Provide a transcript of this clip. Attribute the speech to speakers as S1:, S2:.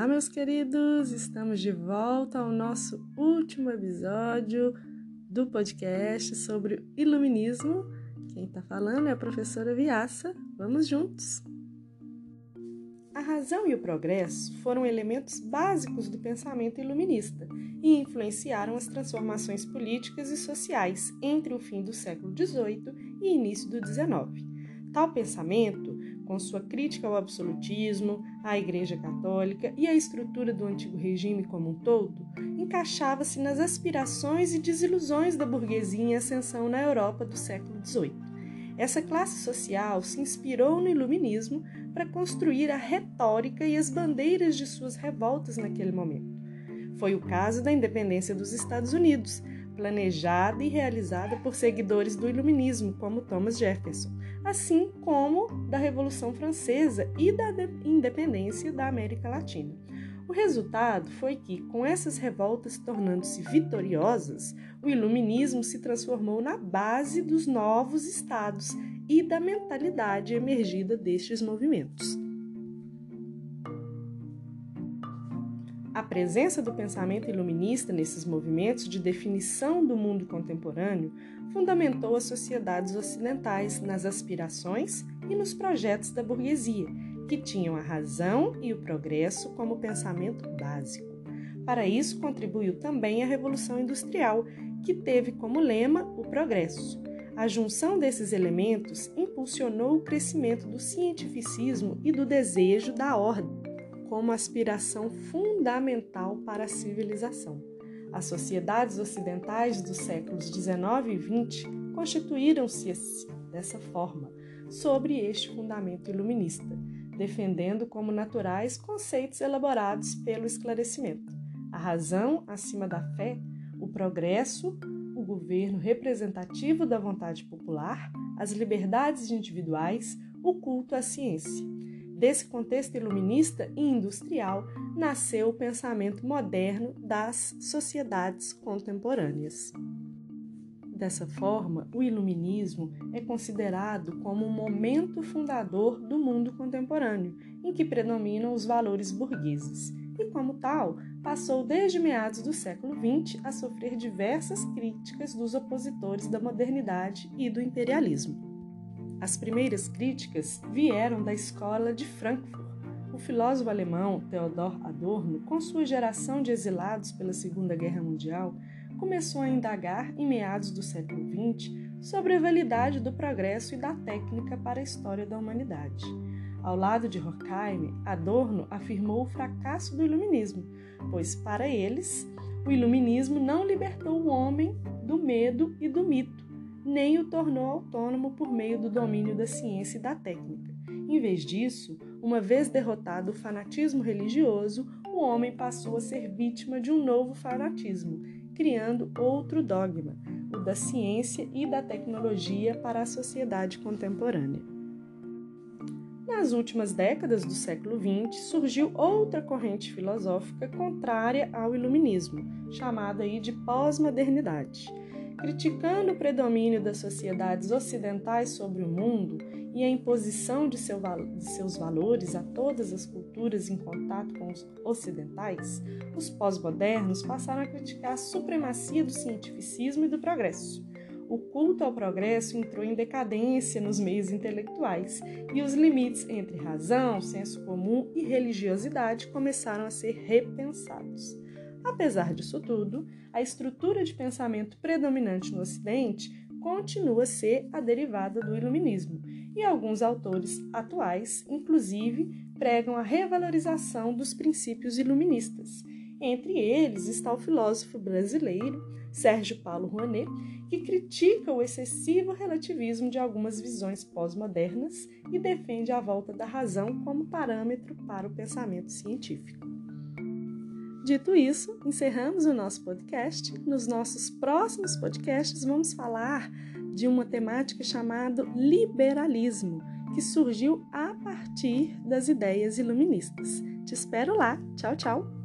S1: Olá, meus queridos! Estamos de volta ao nosso último episódio do podcast sobre iluminismo. Quem está falando é a professora Viaça. Vamos juntos! A razão e o progresso foram elementos básicos do pensamento iluminista e influenciaram as transformações políticas e sociais entre o fim do século XVIII e início do XIX. Tal pensamento com sua crítica ao absolutismo, à Igreja Católica e à estrutura do antigo regime como um todo, encaixava-se nas aspirações e desilusões da burguesia em ascensão na Europa do século XVIII. Essa classe social se inspirou no Iluminismo para construir a retórica e as bandeiras de suas revoltas naquele momento. Foi o caso da independência dos Estados Unidos, planejada e realizada por seguidores do Iluminismo, como Thomas Jefferson, assim como da Revolução Francesa e da independência da América Latina. O resultado foi que, com essas revoltas tornando-se vitoriosas, o Iluminismo se transformou na base dos novos estados e da mentalidade emergida destes movimentos. A presença do pensamento iluminista nesses movimentos de definição do mundo contemporâneo fundamentou as sociedades ocidentais nas aspirações e nos projetos da burguesia, que tinham a razão e o progresso como pensamento básico. Para isso contribuiu também a Revolução Industrial, que teve como lema o progresso. A junção desses elementos impulsionou o crescimento do cientificismo e do desejo da ordem como aspiração fundamental para a civilização. As sociedades ocidentais dos séculos XIX e XX constituíram-se dessa forma, sobre este fundamento iluminista, defendendo como naturais conceitos elaborados pelo esclarecimento: a razão acima da fé, o progresso, o governo representativo da vontade popular, as liberdades individuais, o culto à ciência. Desse contexto iluminista e industrial nasceu o pensamento moderno das sociedades contemporâneas. Dessa forma, o iluminismo é considerado como um momento fundador do mundo contemporâneo, em que predominam os valores burgueses, e, como tal, passou desde meados do século XX a sofrer diversas críticas dos opositores da modernidade e do imperialismo. As primeiras críticas vieram da escola de Frankfurt. O filósofo alemão Theodor Adorno, com sua geração de exilados pela Segunda Guerra Mundial, começou a indagar em meados do século XX sobre a validade do progresso e da técnica para a história da humanidade. Ao lado de Horkheim, Adorno afirmou o fracasso do iluminismo, pois para eles, o iluminismo não libertou o homem do medo e do mito, nem o tornou autônomo por meio do domínio da ciência e da técnica. Em vez disso, uma vez derrotado o fanatismo religioso, o homem passou a ser vítima de um novo fanatismo, criando outro dogma, o da ciência e da tecnologia para a sociedade contemporânea. Nas últimas décadas do século XX, surgiu outra corrente filosófica contrária ao iluminismo, chamada aí de pós-modernidade criticando o predomínio das sociedades ocidentais sobre o mundo e a imposição de, seu, de, seus valores a todas as culturas em contato com os ocidentais, os pós-modernos passaram a criticar a supremacia do cientificismo e do progresso. O culto ao progresso entrou em decadência nos meios intelectuais e os limites entre razão, senso comum e religiosidade começaram a ser repensados. Apesar disso tudo, a estrutura de pensamento predominante no Ocidente continua a ser a derivada do Iluminismo, e alguns autores atuais, inclusive, pregam a revalorização dos princípios iluministas. Entre eles está o filósofo brasileiro Sérgio Paulo Rouanet, que critica o excessivo relativismo de algumas visões pós-modernas e defende a volta da razão como parâmetro para o pensamento científico. Dito isso, encerramos o nosso podcast. Nos nossos próximos podcasts, vamos falar de uma temática chamada liberalismo, que surgiu a partir das ideias iluministas. Te espero lá. Tchau, tchau!